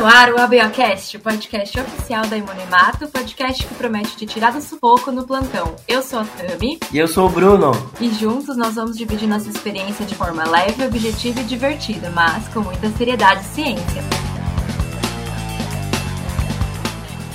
no ar o ABOcast, o podcast oficial da Imunemato, podcast que promete te tirar do sufoco no plantão. Eu sou a Tami. E eu sou o Bruno. E juntos nós vamos dividir nossa experiência de forma leve, objetiva e divertida, mas com muita seriedade e ciência.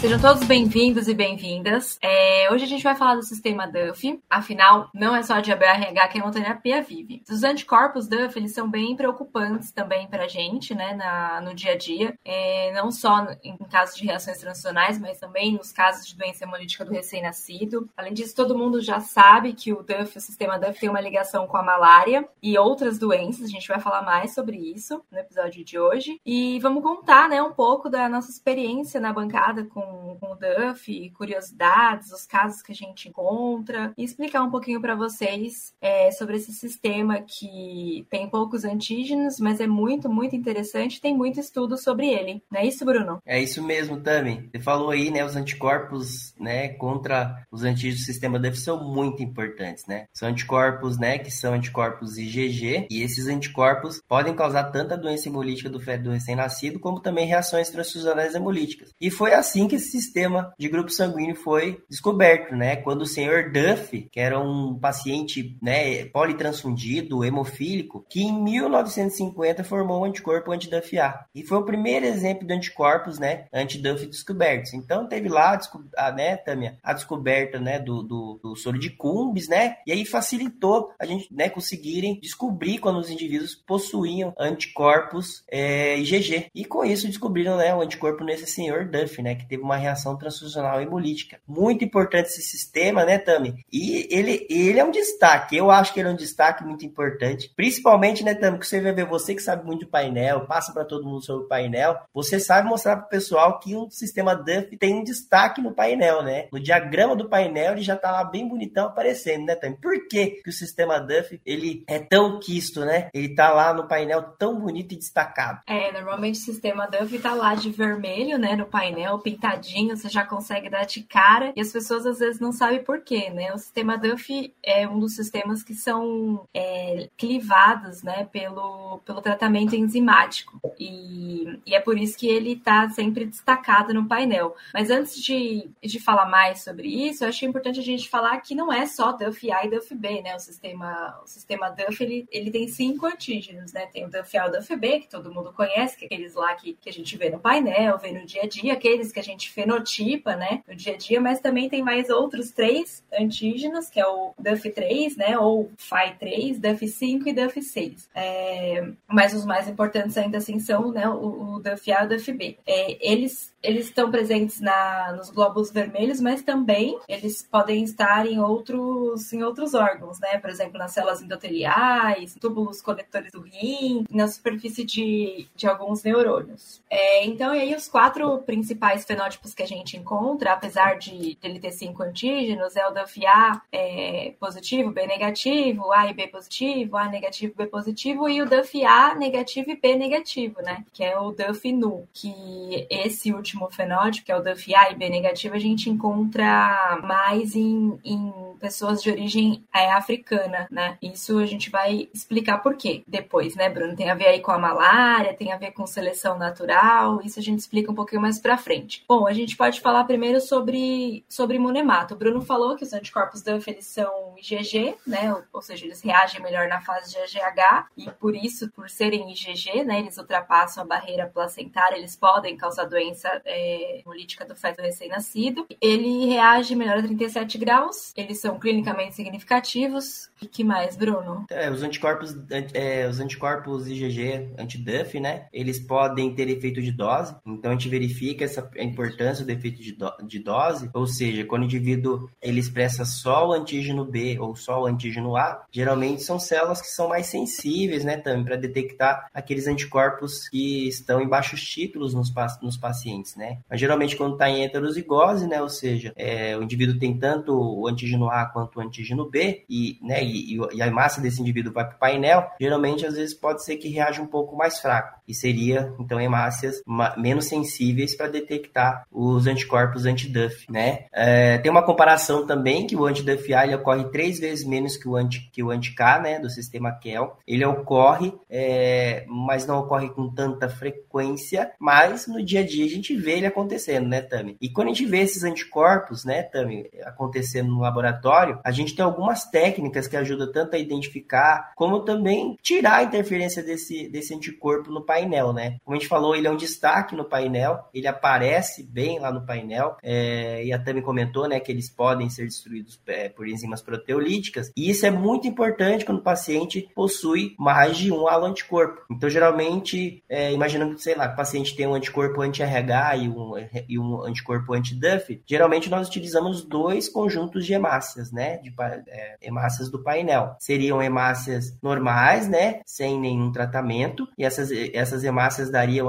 Sejam todos bem-vindos e bem-vindas. É, hoje a gente vai falar do sistema Duff. Afinal, não é só de ABRH que a hemoterapia vive. Os anticorpos Duff, eles são bem preocupantes também pra gente, né, na, no dia a dia. É, não só em casos de reações transfusionais, mas também nos casos de doença hemolítica do recém-nascido. Além disso, todo mundo já sabe que o Duff, o sistema Duff, tem uma ligação com a malária e outras doenças. A gente vai falar mais sobre isso no episódio de hoje. E vamos contar, né, um pouco da nossa experiência na bancada com com, o Duff, curiosidades, os casos que a gente encontra, e explicar um pouquinho para vocês é, sobre esse sistema que tem poucos antígenos, mas é muito, muito interessante, tem muito estudo sobre ele. Não é isso, Bruno? É isso mesmo, Tami. Você falou aí, né, os anticorpos, né, contra os antígenos do sistema Duff são muito importantes, né? São anticorpos, né, que são anticorpos IgG, e esses anticorpos podem causar tanto a doença hemolítica do feto do recém-nascido, como também reações transfusionais hemolíticas. E foi assim que sistema de grupo sanguíneo foi descoberto, né? Quando o senhor Duff, que era um paciente, né, politransfundido, hemofílico, que em 1950 formou um anticorpo anti-Duff-A. E foi o primeiro exemplo de anticorpos, né, anti-Duff descobertos. Então teve lá a, né, Tâmia, a descoberta, né, do, do, do soro de Cumbis, né? E aí facilitou a gente, né, conseguirem descobrir quando os indivíduos possuíam anticorpos é, IgG. E com isso descobriram, né, o anticorpo nesse senhor Duff, né, que teve uma reação transfusional hemolítica. Muito importante esse sistema, né, Tami? E ele, ele é um destaque. Eu acho que ele é um destaque muito importante. Principalmente, né, Tami, que você vai ver, você que sabe muito do painel, passa para todo mundo sobre o painel, você sabe mostrar para o pessoal que um sistema Duff tem um destaque no painel, né? No diagrama do painel ele já tá lá bem bonitão aparecendo, né, Tami? Por que, que o sistema Duff ele é tão quisto, né? Ele tá lá no painel tão bonito e destacado. É, normalmente o sistema Duff tá lá de vermelho, né, no painel, pintadinho você já consegue dar de cara, e as pessoas às vezes não sabem por quê, né? O sistema Duff é um dos sistemas que são é, clivados, né, pelo, pelo tratamento enzimático, e, e é por isso que ele está sempre destacado no painel. Mas antes de, de falar mais sobre isso, eu acho importante a gente falar que não é só Duff A e Duff B, né? O sistema, o sistema Duff, ele, ele tem cinco antígenos, né? Tem o Duff A e o Duff B, que todo mundo conhece, que é aqueles lá que, que a gente vê no painel, vê no dia a dia, aqueles que a gente fenotipa, né, no dia a dia, mas também tem mais outros três antígenos, que é o DUF3, né, ou FI3, DUF5 e DUF6. É, mas os mais importantes ainda assim são, né, o, o DUF-A e o DUF-B. É, eles eles estão presentes na, nos glóbulos vermelhos, mas também eles podem estar em outros, em outros órgãos, né? Por exemplo, nas células endoteliais, túbulos coletores do rim, na superfície de, de alguns neurônios. É, então, aí os quatro principais fenótipos que a gente encontra, apesar de ele ter cinco antígenos, é o DUF-A é, positivo, B negativo, A e B positivo, A negativo, B positivo, e o DUF-A negativo e B negativo, né? Que é o DUF-NU, que esse último fenótipo, que é o DUF-A e B negativo, a gente encontra mais em, em pessoas de origem é, africana, né? Isso a gente vai explicar por quê depois, né, Bruno? Tem a ver aí com a malária, tem a ver com seleção natural, isso a gente explica um pouquinho mais pra frente. Bom, a gente pode falar primeiro sobre, sobre imunemato. O Bruno falou que os anticorpos DUF eles são IgG, né? Ou, seja, eles reagem melhor na fase de IgH e por isso, por serem IgG, né, eles ultrapassam a barreira placentária, eles podem causar doença é, hemolítica do feto recém-nascido. Ele reage melhor a 37 graus, eles são clinicamente significativos. E que mais, Bruno? É, os anticorpos, é, os anticorpos IgG anti-DUF, né? Eles podem ter efeito de dose, então a gente verifica essa a importância do efeito de, do, de dose, ou seja, quando o indivíduo ele expressa só o antígeno B ou só o antígeno A, geralmente são células que são mais sensíveis, né, também para detectar aqueles anticorpos que estão em baixos títulos nos, nos pacientes, né? Mas geralmente quando está em heterozigose, né, ou seja, é, o indivíduo tem tanto o antígeno A quanto o antígeno B e, né, e, e a massa desse indivíduo vai para o painel, geralmente às vezes pode ser que reaja um pouco mais fraco e seria então hemácias menos sensíveis para detectar os anticorpos anti-DUF, né? É, tem uma comparação também que o anti-DUF-A ele ocorre três vezes menos que o anti que o anti-K, né, do sistema KEL. Ele ocorre, é, mas não ocorre com tanta frequência, mas no dia a dia a gente vê ele acontecendo, né, Tami? E quando a gente vê esses anticorpos, né, Tami, acontecendo no laboratório, a gente tem algumas técnicas que ajudam tanto a identificar, como também tirar a interferência desse, desse anticorpo no painel, né? Como a gente falou, ele é um destaque no painel, ele aparece bem lá no painel, é, e a Tami comentou, né, que eles podem ser destruídos é, por enzimas proteolíticas, e isso é muito importante quando o paciente possui mais de um halo anticorpo. Então, geralmente, é, imaginando que, sei lá, o paciente tem um anticorpo anti-RH e um, e um anticorpo anti-DUF, geralmente nós utilizamos dois conjuntos de hemácias, né, de é, hemácias do painel. Seriam hemácias normais, né, sem nenhum tratamento, e essas, essas hemácias dariam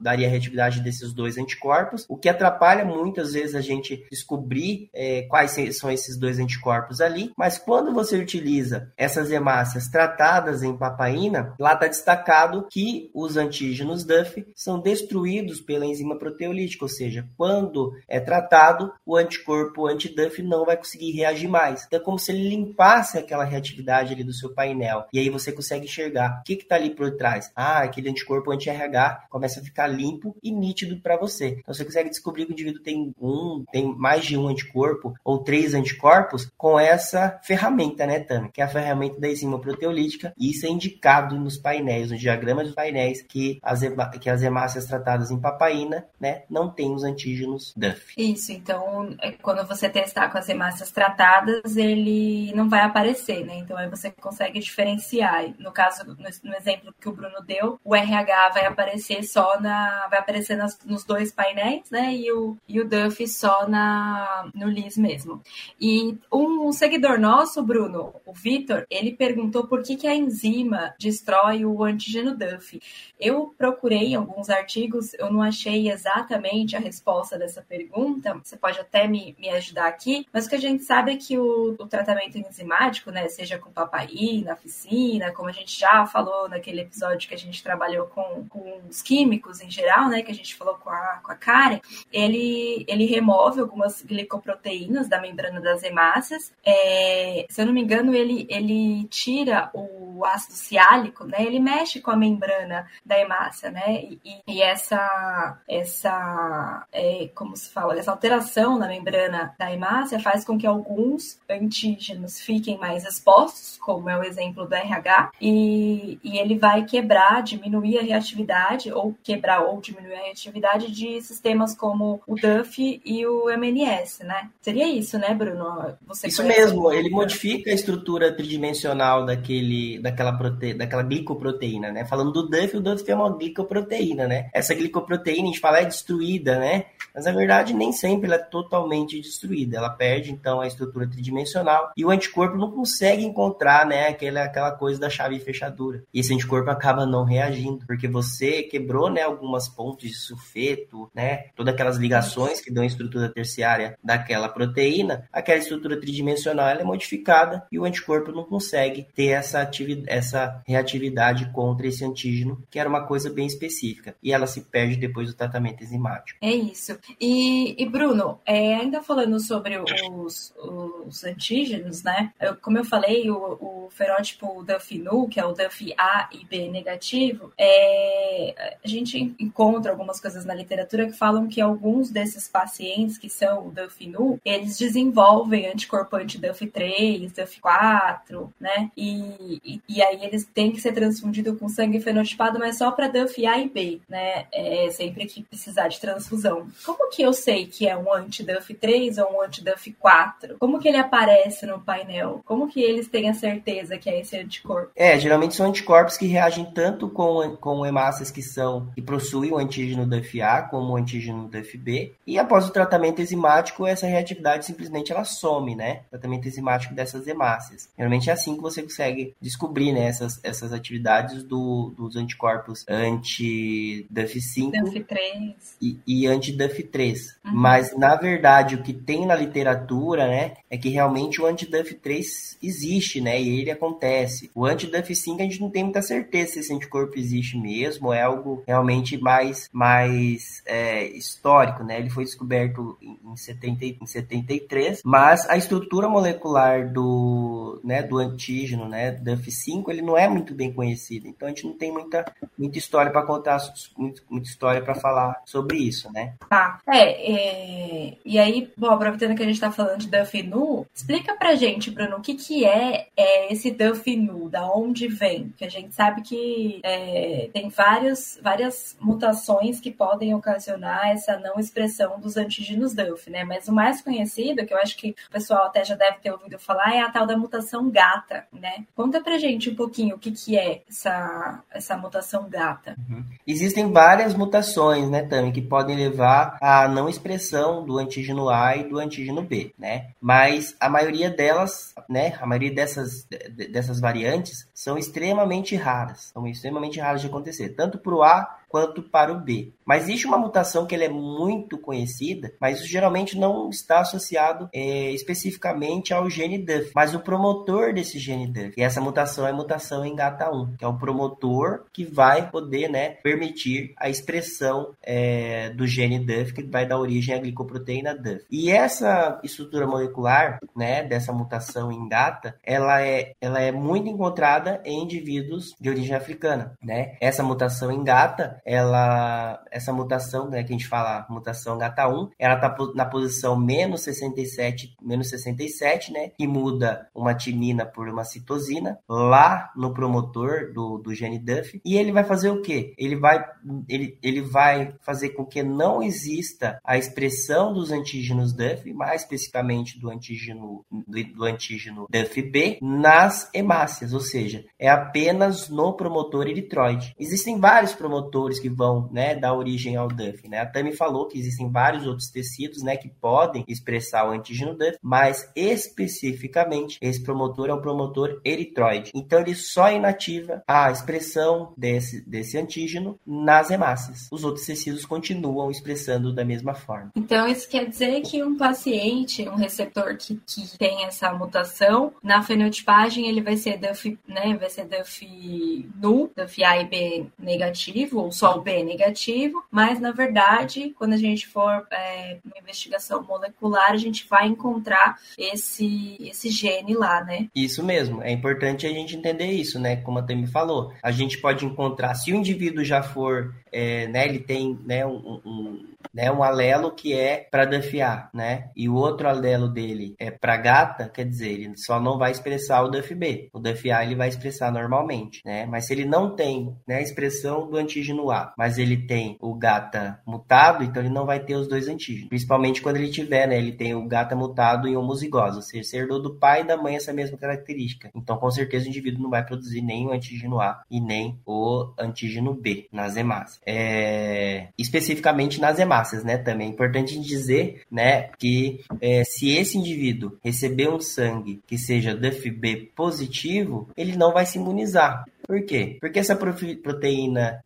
daria a reatividade desses dois anticorpos, o que atrapalha muitas vezes a gente descobrir é, quais são esses dois anticorpos ali, mas quando você utiliza essas hemácias tratadas em papaina, lá está destacado que os antígenos DUF são destruídos pela enzima proteolítica, ou seja, quando é tratado, o anticorpo anti-DUF não vai conseguir reagir mais. Então é como se ele limpasse aquela reatividade ali do seu painel. E aí você consegue enxergar o que está ali por trás. Ah, aquele anticorpo anti-RH começa a ficar limpo e nítido para você. Então você consegue descobrir que o indivíduo tem um, tem mais de um anticorpo ou três anticorpos com essa ferramenta, né, Tami? Que é a ferramenta da enzima proteolítica. E isso é indicado nos painéis, nos diagramas dos painéis, que as, que as hemácias tratadas em papaina, né, não têm os antígenos DUF. Isso, então é, quando você testar com as hemácias tratadas, ele não vai aparecer, né? Então aí você consegue diferenciar. No caso, no, no exemplo que o Bruno deu, o RH vai aparecer só na. vai aparecer nas, nos dois painéis, né? E o, e o Duff só na, no LIS mesmo. E um seguidor nosso, Bruno, o Vitor, ele perguntou por que, que a enzima destrói o antígeno Duff. Eu procurei alguns artigos, eu não achei exatamente a resposta dessa pergunta. Você pode até me, me ajudar aqui, mas o que a gente sabe é que o, o tratamento enzimático, né, seja com papaina, ficina, como a gente já falou naquele episódio que a gente trabalhou com, com os químicos em geral, né, que a gente falou com a, com a Karen, ele, ele remove algumas glicoproteínas da membrana das hemácias. É, se eu não me engano, ele, ele tira o ácido ciálico, né, ele mexe com a membrana da hemácia, né, e, e essa, essa é, como se fala, essa alteração na membrana da hemácia faz com que alguns antígenos fiquem mais expostos, como é o exemplo do RH, e, e ele vai quebrar, diminuir a reatividade, ou quebrar ou diminuir a reatividade de sistemas como o DUF e o MNS, né? Seria isso, né, Bruno? Você isso mesmo, ele modifica a estrutura tridimensional daquele, daquela, prote... daquela glicoproteína, né? Falando do DUF, o DUF é uma glicoproteína, né? Essa glicoproteína, a gente fala, é destruída, né? Mas na verdade nem sempre ela é totalmente destruída. Ela perde então a estrutura tridimensional e o anticorpo não consegue encontrar, né, aquela, aquela coisa da chave e fechadura. E esse anticorpo acaba não reagindo, porque você quebrou, né, algumas pontes de sulfeto, né, todas aquelas ligações que dão a estrutura terciária daquela proteína, aquela estrutura tridimensional ela é modificada e o anticorpo não consegue ter essa, atividade, essa reatividade contra esse antígeno, que era uma coisa bem específica. E ela se perde depois do tratamento enzimático. É isso. E, e Bruno, é, ainda falando sobre os, os antígenos, né? Como eu falei, o, o ferótipo DUF-NU, que é o DUF A e B negativo, é, a gente encontra algumas coisas na literatura que falam que alguns desses pacientes que são DUF-NU, eles desenvolvem anticorpo anti-DUF3, DUF4, né? E, e, e, aí eles têm que ser transfundidos com sangue fenotipado, mas só para DUF A e B, né? É, sempre que precisar de transfusão. Como que eu sei que é um anti-DUF3 ou um anti-DUF4? Como que ele aparece no painel? Como que eles têm a certeza que é esse anticorpo? É, geralmente são anticorpos que reagem tanto com, com hemácias que são que possuem o antígeno DUF-A como o antígeno DUF-B. E após o tratamento enzimático, essa reatividade simplesmente ela some, né? Tratamento enzimático dessas hemácias. Geralmente é assim que você consegue descobrir né, essas, essas atividades do, dos anticorpos anti-DUF5 DUF3. e, e anti-DUF3. Uhum. Mas, na verdade, o que tem na literatura, né, é que realmente o anti-DUF3 existe, né, e ele acontece. O anti-DUF5 a gente não tem muita certeza se esse anticorpo existe mesmo, é algo realmente mais, mais é, histórico, né? Ele foi descoberto em, 70, em 73, mas a estrutura molecular do, né, do antígeno, né, DUF5, ele não é muito bem conhecido. Então a gente não tem muita, muita história para contar, muita, muita história para falar sobre isso, né? Tá. É, é, e aí, bom, aproveitando que a gente está falando de DUF-NU, explica pra gente, Bruno, o que que é, é esse DUF-NU, da onde vem? Que a gente sabe que é, tem vários, várias mutações que podem ocasionar essa não expressão dos antígenos DUF, né? Mas o mais conhecido, que eu acho que o pessoal até já deve ter ouvido falar, é a tal da mutação gata, né? Conta pra gente um pouquinho o que, que é essa, essa mutação gata. Uhum. Existem várias mutações, né, Tami, que podem levar à não expressão do antígeno A e do antígeno B, né? Mas a maioria delas, né, a maioria dessas, dessas variantes são extremamente raras, são extremamente raras de acontecer, tanto para o A quanto para o B. Mas existe uma mutação que ela é muito conhecida, mas geralmente não está associado é, especificamente ao gene DUF, mas o promotor desse gene DUF. E essa mutação é a mutação em GATA1, que é o promotor que vai poder né, permitir a expressão é, do gene DUF, que vai dar origem à glicoproteína DUF. E essa estrutura molecular né, dessa mutação em GATA, ela é, ela é muito encontrada em indivíduos de origem africana. Né? Essa mutação em GATA, ela essa mutação, né, que a gente fala mutação GATA1, ela está na posição menos 67, menos 67, né, que muda uma timina por uma citosina lá no promotor do, do gene DUF, e ele vai fazer o quê? Ele vai, ele, ele vai fazer com que não exista a expressão dos antígenos DUF, mais especificamente do antígeno, do, do antígeno DUF-B, nas hemácias, ou seja, é apenas no promotor eritroide. Existem vários promotores que vão, né, dar origem ao DUF. Né? A Tami falou que existem vários outros tecidos né, que podem expressar o antígeno DUF, mas especificamente esse promotor é o promotor eritroide. Então ele só inativa a expressão desse, desse antígeno nas hemácias. Os outros tecidos continuam expressando da mesma forma. Então isso quer dizer que um paciente, um receptor que, que tem essa mutação, na fenotipagem ele vai ser DUF, né, vai ser DUF null, DUF A e B negativo, ou só o B negativo, mas na verdade, quando a gente for é, uma investigação molecular, a gente vai encontrar esse, esse gene lá, né? Isso mesmo, é importante a gente entender isso, né? Como a Temi falou, a gente pode encontrar, se o indivíduo já for, é, né, ele tem né, um, um né, um alelo que é para DFA, né? E o outro alelo dele é para gata, quer dizer, ele só não vai expressar o DFB. O DFA ele vai expressar normalmente, né? Mas se ele não tem, né, a expressão do antígeno A, mas ele tem o gata mutado, então ele não vai ter os dois antígenos. Principalmente quando ele tiver, né, ele tem o gata mutado em homozigose, ou seja, herdou do pai e da mãe essa mesma característica. Então, com certeza o indivíduo não vai produzir nem o antígeno A e nem o antígeno B nas hemácias. É... Especificamente nas hemácias né? Também é importante dizer, né, que é, se esse indivíduo receber um sangue que seja DFB positivo, ele não vai se imunizar. Por quê? Porque essa proteína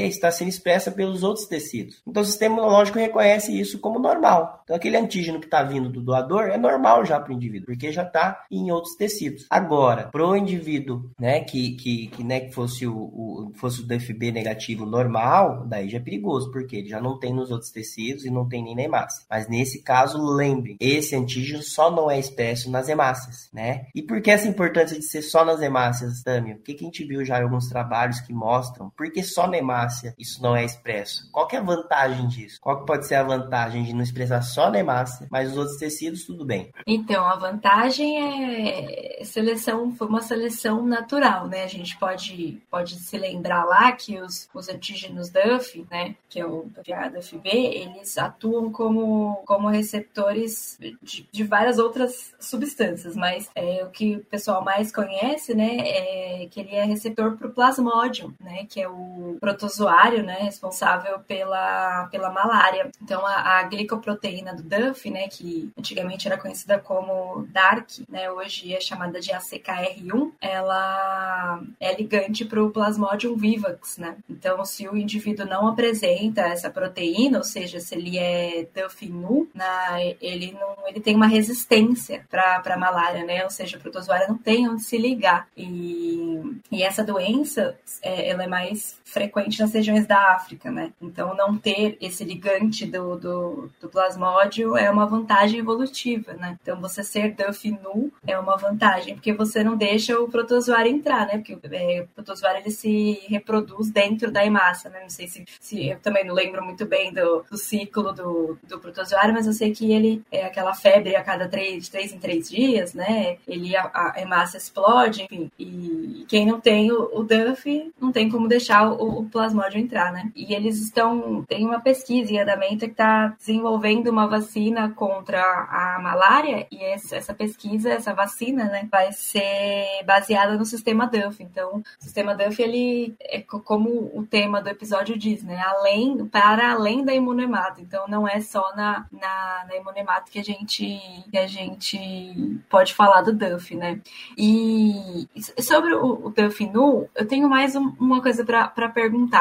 Está sendo expressa pelos outros tecidos. Então o sistema imunológico reconhece isso como normal. Então aquele antígeno que está vindo do doador é normal já para o indivíduo, porque já está em outros tecidos. Agora, para o indivíduo né, que, que, que, né, que fosse, o, o, fosse o DFB negativo normal, daí já é perigoso, porque ele já não tem nos outros tecidos e não tem nem na hemácia. Mas nesse caso, lembre, esse antígeno só não é expresso nas hemácias, né? E por que essa importância de ser só nas hemácias, Tâmio? O que, que a gente viu já em alguns trabalhos que mostram por que só na hemácia isso não é expresso. Qual que é a vantagem disso? Qual que pode ser a vantagem de não expressar só na hemácia, mas os outros tecidos tudo bem? Então, a vantagem é seleção, foi uma seleção natural, né? A gente pode, pode se lembrar lá que os, os antígenos DUF, né, que é o DUF-B, eles atuam como, como receptores de, de várias outras substâncias, mas é, o que o pessoal mais conhece, né, é que ele é receptor para o plasmódio, né, que é o protozoário, né, responsável pela, pela malária. Então, a, a glicoproteína do DUF, né, que antigamente era conhecida como DARC, né, hoje é chamada de ACKR1, ela é ligante para o plasmodium vivax, né. Então, se o indivíduo não apresenta essa proteína, ou seja, se ele é DUF nu, ele não, ele tem uma resistência para a malária, né, ou seja, o protozoário não tem onde se ligar. E, e essa doença, é, ela é mais frequente nas regiões da África, né? Então, não ter esse ligante do, do, do plasmódio é uma vantagem evolutiva, né? Então, você ser Duff nu é uma vantagem, porque você não deixa o protozoário entrar, né? Porque é, o protozoário, ele se reproduz dentro da hemácia, né? Não sei se, se eu também não lembro muito bem do, do ciclo do, do protozoário, mas eu sei que ele é aquela febre a cada três, três em três dias, né? Ele, a, a hemácia explode, enfim. E quem não tem o, o Duff, não tem como deixar o, o plasmódio entrar, né? E eles estão, tem uma pesquisa em andamento que está desenvolvendo uma vacina contra a malária e essa, pesquisa, essa vacina, né, vai ser baseada no sistema Duff. Então, o sistema Duff, ele é como o tema do episódio diz, né? Além, para além da imunemata. Então, não é só na, na, na que a gente que a gente pode falar do Duff, né? E sobre o, o Duff nu, eu tenho mais um, uma coisa para perguntar.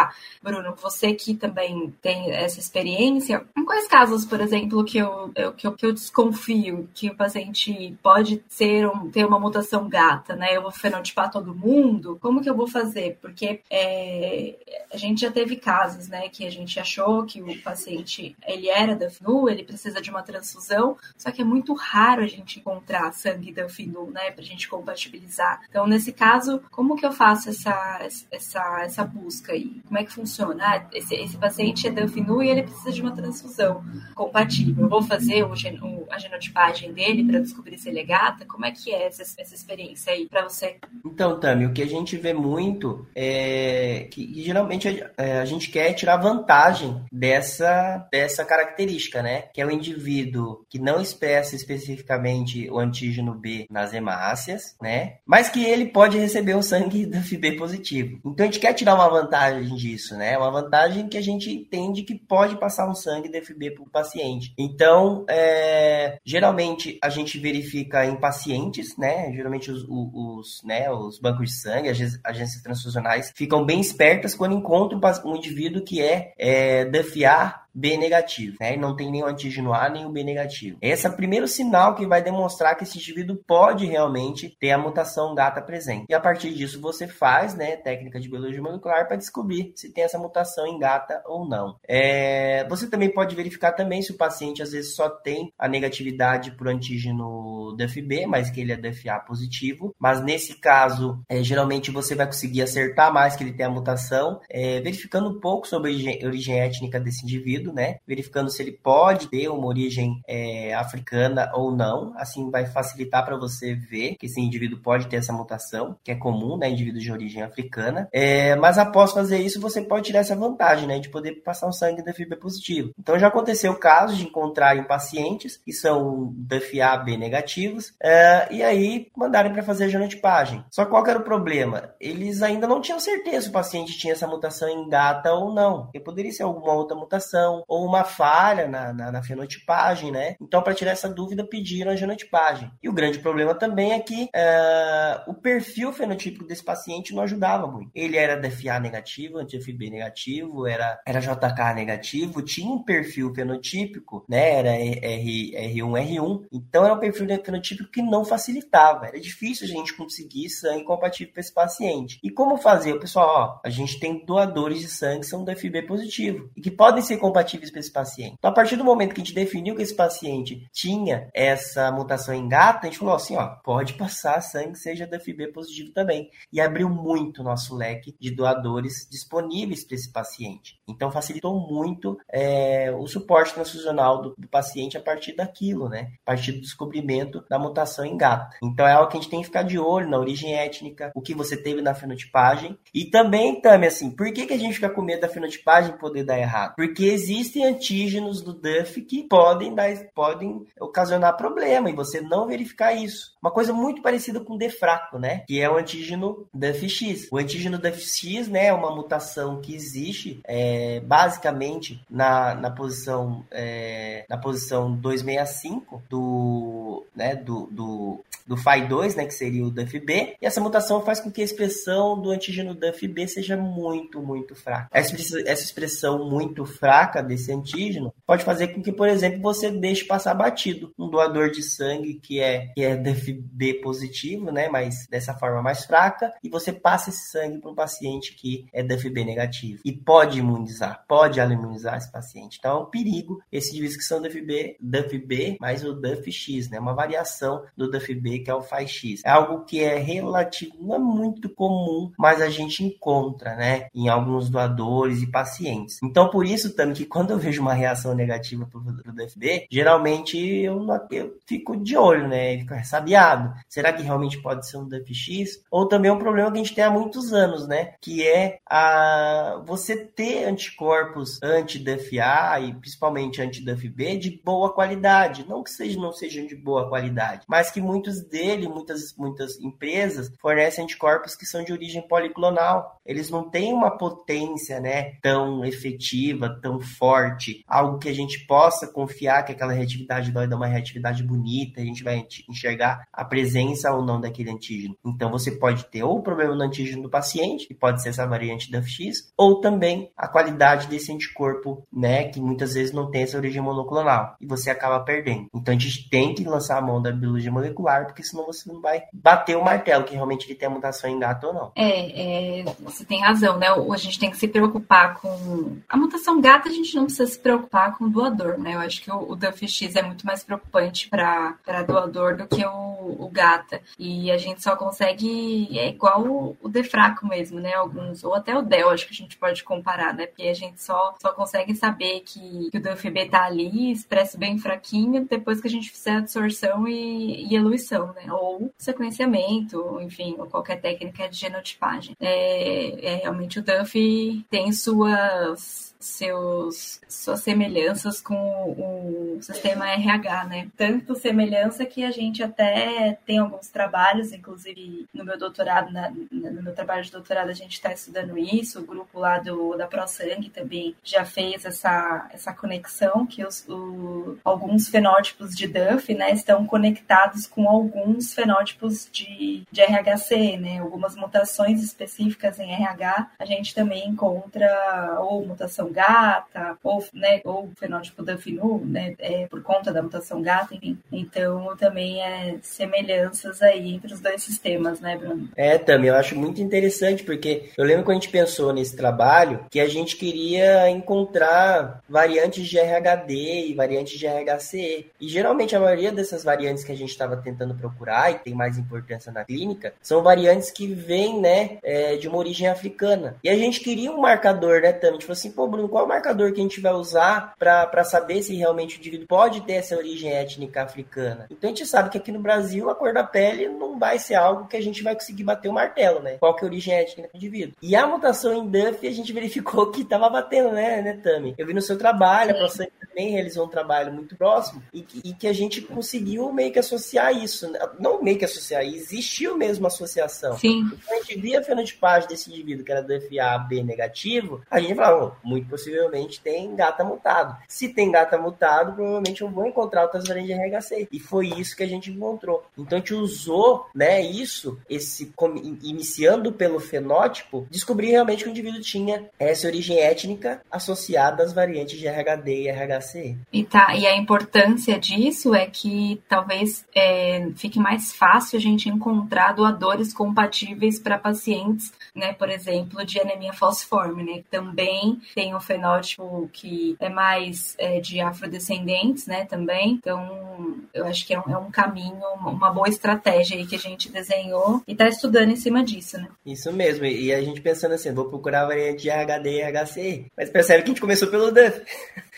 Bruno, você que também tem essa experiência, em quais casos, por exemplo, que eu, eu que, eu, que eu desconfio que o paciente pode ser um, ter uma mutação gata, né? Eu vou fenotipar todo mundo, como que eu vou fazer? Porque é, a gente já teve casos, né, que a gente achou que o paciente ele era Duff nu, ele precisa de uma transfusão, só que é muito raro a gente encontrar sangue Duff nu, né, pra gente compatibilizar. Então, nesse caso, como que eu faço essa, essa, essa busca aí? Como é que funciona? Ah, esse, esse paciente é Duff nu e ele precisa de uma transfusão compatível. Eu vou fazer o, o, a genotipagem dele para descobrir se ele é gata? Como é que é essa, essa experiência aí para você? Então, Tami, o que a gente vê muito é que, geralmente a, é, a, gente quer tirar vantagem dessa, dessa característica, né? Que é o indivíduo que não expressa especificamente o antígeno B nas hemácias, né? Mas que ele pode receber um sangue do FB positivo. Então a gente quer tirar uma vantagem disso, né? Uma vantagem que a gente entende que pode passar um sangue do FB para o paciente. Então, é, geralmente a gente verifica em pacientes, né? Geralmente os, os, os né, os bancos de sangue, as agências transfusionais ficam bem espertas quando encontram um indivíduo que é, é DFA B negativo, né? Não tem nem o antígeno A nem o B negativo. Esse é o primeiro sinal que vai demonstrar que esse indivíduo pode realmente ter a mutação gata presente. E a partir disso você faz, né, técnica de biologia molecular para descobrir se tem essa mutação em gata ou não. É... Você também pode verificar também se o paciente às vezes só tem a negatividade por antígeno DFB, mas que ele é DFA positivo. Mas nesse caso, é, geralmente você vai conseguir acertar mais que ele tem a mutação, é, verificando um pouco sobre a origem étnica desse indivíduo né? Verificando se ele pode ter uma origem é, africana ou não. Assim vai facilitar para você ver que esse indivíduo pode ter essa mutação, que é comum, né? Indivíduos de origem africana. É, mas após fazer isso, você pode tirar essa vantagem, né? De poder passar um sangue da fibra positivo. Então já aconteceu o caso de encontrarem pacientes que são DFA-B negativos é, e aí mandarem para fazer a genotipagem. Só qual era o problema? Eles ainda não tinham certeza se o paciente tinha essa mutação em gata ou não. Porque poderia ser alguma outra mutação ou uma falha na, na, na fenotipagem, né? Então, para tirar essa dúvida, pediram a genotipagem. E o grande problema também é que uh, o perfil fenotípico desse paciente não ajudava muito. Ele era DFA negativo, anti-FB negativo, era, era JK negativo, tinha um perfil fenotípico, né? Era R, R1, R1. Então, era um perfil fenotípico que não facilitava. Era difícil a gente conseguir sangue compatível para esse paciente. E como fazer? O pessoal, ó, a gente tem doadores de sangue que são DFB positivo e que podem ser compatíveis compatíveis para esse paciente. Então, a partir do momento que a gente definiu que esse paciente tinha essa mutação em gata, a gente falou assim, ó, pode passar sangue seja da FB positivo também. E abriu muito o nosso leque de doadores disponíveis para esse paciente. Então, facilitou muito é, o suporte transfusional do, do, paciente a partir daquilo, né? A partir do descobrimento da mutação em gata. Então, é algo que a gente tem que ficar de olho na origem étnica, o que você teve na fenotipagem. E também, também assim, por que, que a gente fica com medo da fenotipagem poder dar errado? Porque existe existem antígenos do Duff que podem, dar, podem ocasionar problema e você não verificar isso. Uma coisa muito parecida com o defraco, né? Que é o antígeno DUFX. O antígeno DUFX, né, é uma mutação que existe é, basicamente na, na posição é, na posição 265 do, né, do, do, do FAI2, né, que seria o DUFB. E essa mutação faz com que a expressão do antígeno DUFB seja muito, muito fraca. Essa, essa expressão muito fraca desse antígeno pode fazer com que, por exemplo, você deixe passar batido um doador de sangue que é, que é DFB positivo, né, mas dessa forma mais fraca, e você passa esse sangue para um paciente que é DFB negativo. E pode imunizar, pode imunizar esse paciente. Então é um perigo esse indivíduos que são DFB, DFB mais o DFX, né, uma variação do DFB que é o FAX. É algo que é relativo, não é muito comum, mas a gente encontra, né, em alguns doadores e pacientes. Então, por isso também que quando eu vejo uma reação negativa para o DFB, geralmente eu, eu fico de olho, né, fico ressabiado. Será que realmente pode ser um DFX? Ou também um problema que a gente tem há muitos anos, né, que é a você ter anticorpos anti-DFA e principalmente anti-DFB de boa qualidade, não que seja, não sejam de boa qualidade, mas que muitos dele, muitas muitas empresas fornecem anticorpos que são de origem policlonal. Eles não têm uma potência, né, tão efetiva, tão forte, algo que a gente possa confiar que aquela reatividade vai dar uma reatividade bonita, a gente vai enxergar a presença ou não daquele antígeno. Então você pode ter ou o problema no antígeno do paciente, que pode ser essa variante da FX, ou também a qualidade desse anticorpo, né, que muitas vezes não tem essa origem monoclonal e você acaba perdendo. Então a gente tem que lançar a mão da biologia molecular, porque senão você não vai bater o martelo que realmente ele tem a mutação em gato ou não. É, é, você tem razão, né? A gente tem que se preocupar com a mutação gata, a gente não precisa se preocupar com o doador, né? Eu acho que o, o DuffX é muito mais preocupante para doador do que o, o gata. E a gente só consegue é igual o, o defraco mesmo, né? Alguns ou até o del, acho que a gente pode comparar, né? Porque a gente só só consegue saber que, que o DFB tá ali, expresso bem fraquinho, depois que a gente fizer a absorção e, e eluição, né? Ou sequenciamento, enfim, ou qualquer técnica de genotipagem. É, é realmente o Duff tem suas seus, suas semelhanças com o, sistema RH, né? Tanto semelhança que a gente até tem alguns trabalhos, inclusive no meu doutorado, na, no meu trabalho de doutorado a gente está estudando isso, o grupo lá do, da ProSangue também já fez essa, essa conexão, que os, o, alguns fenótipos de Duff, né, estão conectados com alguns fenótipos de, de RHC, né? Algumas mutações específicas em RH a gente também encontra ou mutação gata, ou, né, ou fenótipo da FINU, né, é, por conta da mutação gata, enfim. Então, também é semelhanças aí entre os dois sistemas, né, Bruno? É, também, eu acho muito interessante, porque eu lembro quando a gente pensou nesse trabalho, que a gente queria encontrar variantes de RHD e variantes de RHCE. E geralmente a maioria dessas variantes que a gente estava tentando procurar e tem mais importância na clínica, são variantes que vêm, né, é, de uma origem africana. E a gente queria um marcador, né, também, tipo assim, pô, Bruno, qual marcador que a gente vai usar para saber se realmente o indivíduo pode ter essa origem étnica africana? Então a gente sabe que aqui no Brasil a cor da pele não vai ser algo que a gente vai conseguir bater o martelo, né? Qual que é a origem étnica do indivíduo? E a mutação em Duff a gente verificou que estava batendo, né, né, Tami? Eu vi no seu trabalho, a ProSangue também realizou um trabalho muito próximo e, e, que a gente conseguiu meio que associar isso. Né? Não meio que associar, existiu mesmo associação. Sim. Então a gente via a fenotipagem desse indivíduo que era do FAB negativo, a gente falava, muito possivelmente tem gata mutado. Se tem gata mutado, provavelmente eu vou encontrar outras variantes de RHC. E foi isso que a gente encontrou. Então a gente usou, né, isso, esse iniciando pelo fenótipo, descobrir realmente que o indivíduo tinha essa origem étnica associada às variantes de RHD e RHC. E tá, e a importância disso é que talvez é, fique mais fácil a gente encontrar doadores compatíveis para pacientes, né, por exemplo, de anemia falciforme, né? Também tem o fenótipo que é mais é, de afrodescendentes, né, também. Então, eu acho que é um, é um, caminho, uma boa estratégia aí que a gente desenhou e está estudando em cima disso, né? Isso mesmo. E a gente pensando assim, vou procurar a variante de RHD e RHC. Mas percebe que a gente começou pelo Duff.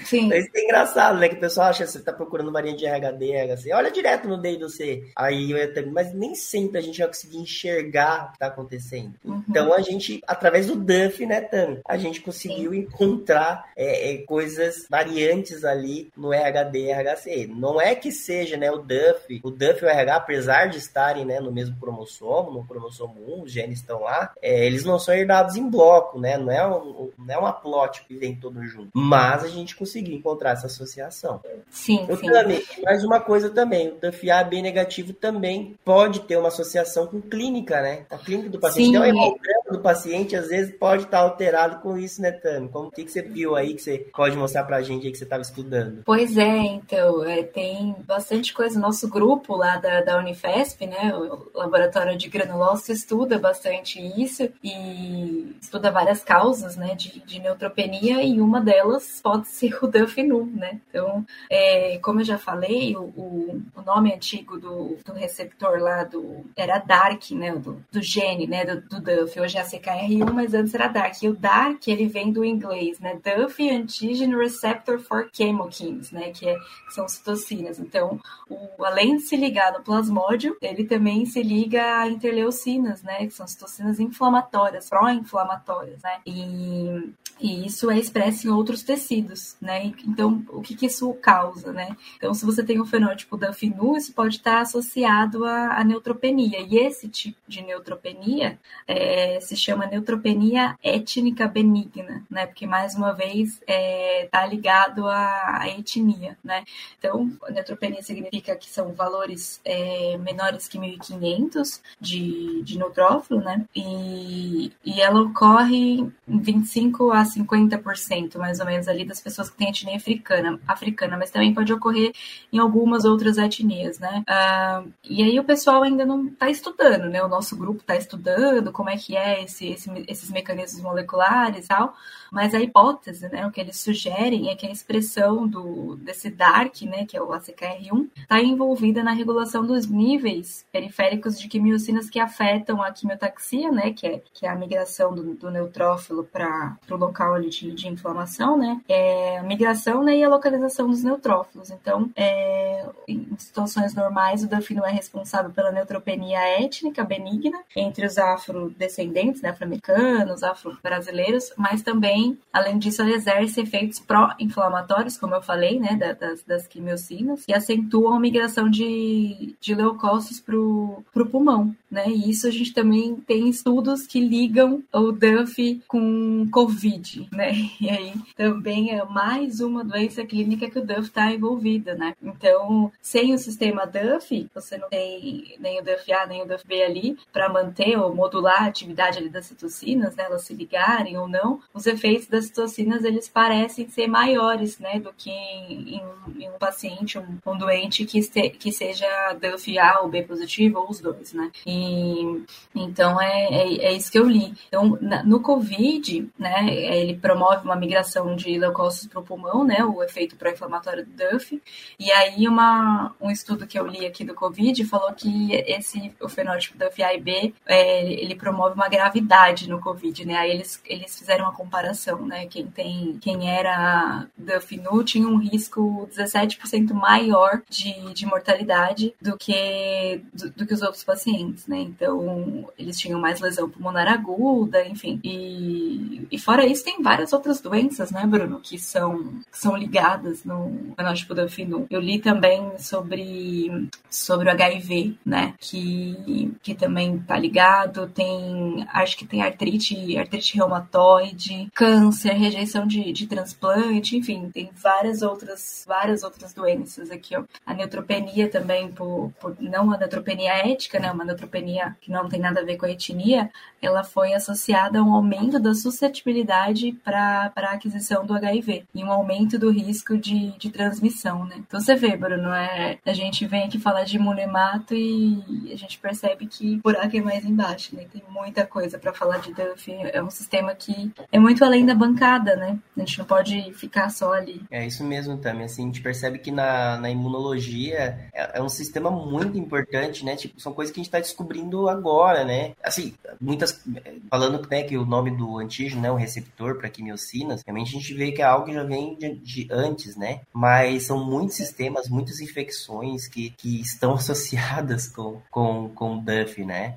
Sim. Então, isso é engraçado, né? Que o pessoal acha que você está procurando variante de RHD e RHC. Olha direto no D do C. Aí eu também, mas nem sempre a gente vai conseguir enxergar o que está acontecendo. Uhum. Então a gente, através do Duff, né, Tami, a gente conseguiu Sim. encontrar encontrar é, é, coisas variantes ali no RHD e RHC. Não é que seja né, o DUF, o DUF e o RH, apesar de estarem né, no mesmo cromossomo, no cromossomo 1, os genes estão lá, é, eles não são herdados em bloco, né? Não é, um, não é uma plot que vem todo junto. Mas a gente conseguiu encontrar essa associação. Sim, eu sim. Também, mais uma coisa também, o DUF AB negativo também pode ter uma associação com clínica, né? A clínica do paciente. Sim. Então, é do paciente, às vezes, pode estar alterado com isso, né, Tami? Como que, você viu aí que você pode mostrar pra gente aí que você estava estudando? Pois é, então, é, tem bastante coisa. Nosso grupo lá da, da Unifesp, né, o Laboratório de Granulose, estuda bastante isso e estuda várias causas, né, de, de neutropenia e uma delas pode ser o Dufinu, né? Então, é, como eu já falei, o, o, o nome antigo do, do, receptor lá do era DARK, né, do, do gene, né, do, do Duff. Hoje é CKR1, mas antes era DARK. E o DARK, ele vem do inglês, né, Duff Antigen Receptor for Chemokines, né, que, é, que são citocinas. Então, o, além de se ligar no plasmódio, ele também se liga a interleucinas, né, que são citocinas inflamatórias, pró-inflamatórias, né, e, e isso é expresso em outros tecidos, né, então o que, que isso causa, né? Então, se você tem um fenótipo da FINU, isso pode estar associado à, à neutropenia. E esse tipo de neutropenia é, se chama neutropenia étnica benigna, né? Porque, mais uma vez, está é, tá ligado à, à, etnia, né? Então, neutropenia significa que são valores é, menores que 1.500 de, de neutrófilo, né? E, e ela ocorre em 25 a 50%, mais ou menos, ali das pessoas que têm etnia africana. africana mas também pode ocorrer em algumas outras etnias, né? Uh, e aí o pessoal ainda não está estudando, né? O nosso grupo está estudando como é que é esse, esse, esses mecanismos moleculares e tal, mas a hipótese, né, o que eles sugerem é que a expressão do, desse DARK, né, que é o ACKR1, está envolvida na regulação dos níveis periféricos de quimiocinas que afetam a quimiotaxia, né, que é, que é a migração do, do neutrófilo para o local de, inflamação, né, é a migração né, e a localização dos neutrófilos. Então, é, em situações normais, o Dafino é responsável pela neutropenia étnica benigna entre os afrodescendentes, né, afro-americanos, afro-brasileiros, mas também além disso, ela exerce efeitos pró-inflamatórios, como eu falei, né, das, das quimiocinas, e acentuam a migração de, de leucócitos para o pulmão, né? E isso a gente também tem estudos que ligam o DUF com Covid, né? E aí também é mais uma doença clínica que o DUF está envolvida, né? Então, sem o sistema DUF, você não tem nem o DUF A nem o DUF B ali para manter ou modular a atividade ali das citocinas, né? Elas se ligarem ou não, os efeitos das citocinas eles parecem ser maiores, né, do que em, em um paciente, um, um doente que, que seja DUF A ou B positivo ou os dois, né. E então é, é, é isso que eu li. Então na, no COVID, né, ele promove uma migração de leucócitos para o pulmão, né, o efeito pró-inflamatório do DUF. E aí uma um estudo que eu li aqui do COVID falou que esse o fenótipo DUF A e B é, ele promove uma gravidade no COVID, né. Aí eles eles fizeram uma comparação né? Quem tem, quem era da FINU tinha um risco 17% maior de, de mortalidade do que do, do, que os outros pacientes, né? Então, eles tinham mais lesão pulmonar aguda, enfim. E, e fora isso, tem várias outras doenças, né, Bruno, que são, que são ligadas no fenótipo da FINU. Eu li também sobre, sobre o HIV, né, que, que também tá ligado, tem, acho que tem artrite, artrite reumatoide, câncer, rejeição de, de transplante, enfim, tem várias outras, várias outras doenças aqui, ó. A neutropenia também, por, por não a neutropenia ética, né, uma neutropenia que não tem nada a ver com a etnia, ela foi associada a um aumento da suscetibilidade para a aquisição do HIV e um aumento do risco de, de transmissão, né. Então você vê, Bruno, é, a gente vem aqui falar de imunemato e a gente percebe que o buraco é mais embaixo, né, tem muita coisa para falar de Duff, é um sistema que é muito além da bancada, né? A gente não pode ficar só ali. É isso mesmo, também. Assim, a gente percebe que na, na imunologia é, é, um sistema muito importante, né? Tipo, são coisas que a gente está descobrindo agora, né? Assim, muitas. Falando né, que o nome do antígeno, né? O receptor para quimiocinas, realmente a gente vê que é algo que já vem de, de antes, né? Mas são muitos sistemas, muitas infecções que, que estão associadas com, com, com o DUF, né?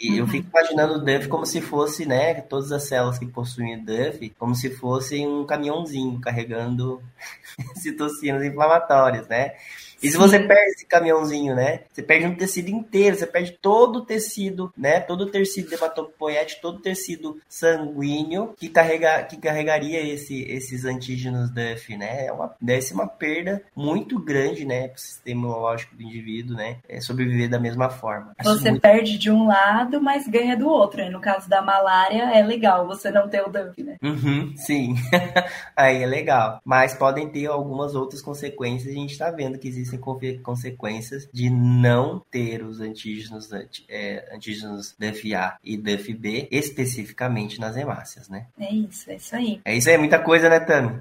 E uhum. eu fico imaginando o DUF como se fosse, né? Todas as células que possuem DUF como se fosse um caminhãozinho carregando citocinas inflamatórias, né? E se você perde esse caminhãozinho, né? Você perde um tecido inteiro, você perde todo o tecido, né? Todo o tecido hematopoético, todo o tecido sanguíneo que, carrega, que carregaria esse, esses antígenos DUF, né? É uma, deve ser uma perda muito grande, né? Para o sistema imunológico do indivíduo, né? É sobreviver da mesma forma. Você muito... perde de um lado, mas ganha do outro. Né? No caso da malária, é legal você não ter o DUF, né? Uhum, sim. Aí é legal. Mas podem ter algumas outras consequências. A gente está vendo que existem consequências de não ter os antígenos, é, antígenos DFA e DFB especificamente nas hemácias, né? É isso, é isso aí. É isso aí, é muita coisa, né, Tami?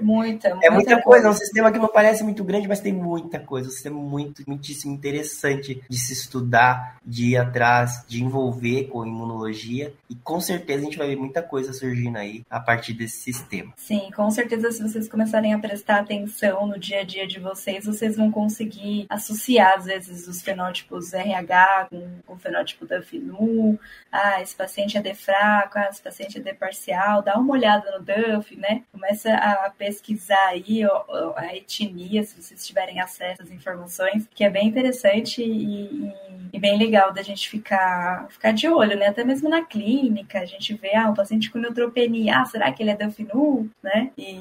Muita, muita É muita coisa. coisa. É um sistema que não parece muito grande, mas tem muita coisa. Um sistema muito, muitíssimo interessante de se estudar, de ir atrás, de envolver com imunologia. E com certeza a gente vai ver muita coisa surgindo aí a partir desse sistema. Sim, com certeza se vocês começarem a prestar atenção no dia a dia de vocês, vocês vão conseguir associar, às vezes, os fenótipos RH com, o fenótipo da FINU. Ah, esse paciente é D fraco, ah, esse paciente é D parcial. Dá uma olhada no DUF, né? Começa a pesquisar aí ó, a etnia, se vocês tiverem acesso às informações, que é bem interessante e, e, e bem legal da gente ficar, ficar de olho, né? Até mesmo na clínica, a gente vê, ah, um paciente com neutropenia, ah, será que ele é DUFNU, né? E,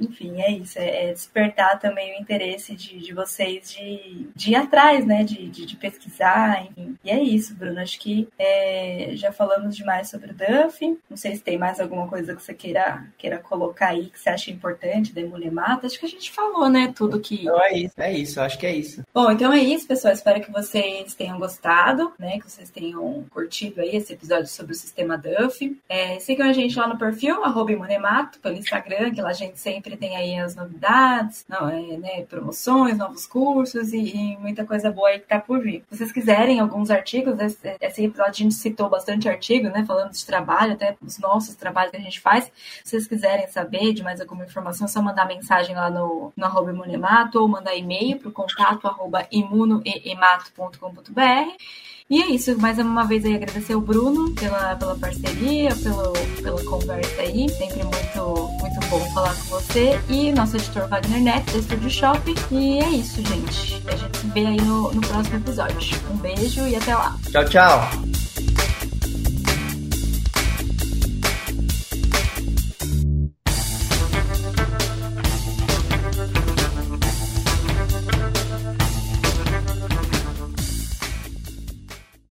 enfim, é isso, é, é despertar também o interesse de, de vocês de, de ir atrás, né? De, de, de pesquisar, enfim. E é isso, Bruno, acho que é, já falamos demais sobre o Duff, não sei se tem mais alguma coisa que você queira, queira colocar aí que você acha importante da Emulemata, acho que a gente falou, né, tudo que... Não, é isso, é isso, acho que é isso. Bom, então é isso, pessoal, espero que vocês tenham gostado, né, que vocês tenham curtido aí esse episódio sobre o sistema Duff. É, sigam a gente lá no perfil, arroba Imunemato, pelo Instagram, que lá a gente sempre tem aí as novidades, não, é, né, promoções, novos cursos e, e, muita coisa boa aí que tá por vir. Se vocês quiserem alguns artigos, esse, episódio a gente citou bastante artigo, né, falando de trabalho, até os nossos trabalhos que a gente faz. Se vocês quiserem saber de mais alguma informação, é só mandar mensagem lá no, no arroba imunemato ou mandar e-mail para o contato arroba imunoemato.com.br. E é isso, mais uma vez aí agradecer o Bruno pela, pela parceria, pelo, pela conversa aí. Sempre muito, muito bom falar com você. E nosso editor Wagner Neto, do Estúdio Shop. E é isso, gente. A gente se vê aí no, no próximo episódio. Um beijo e até lá. Tchau, tchau.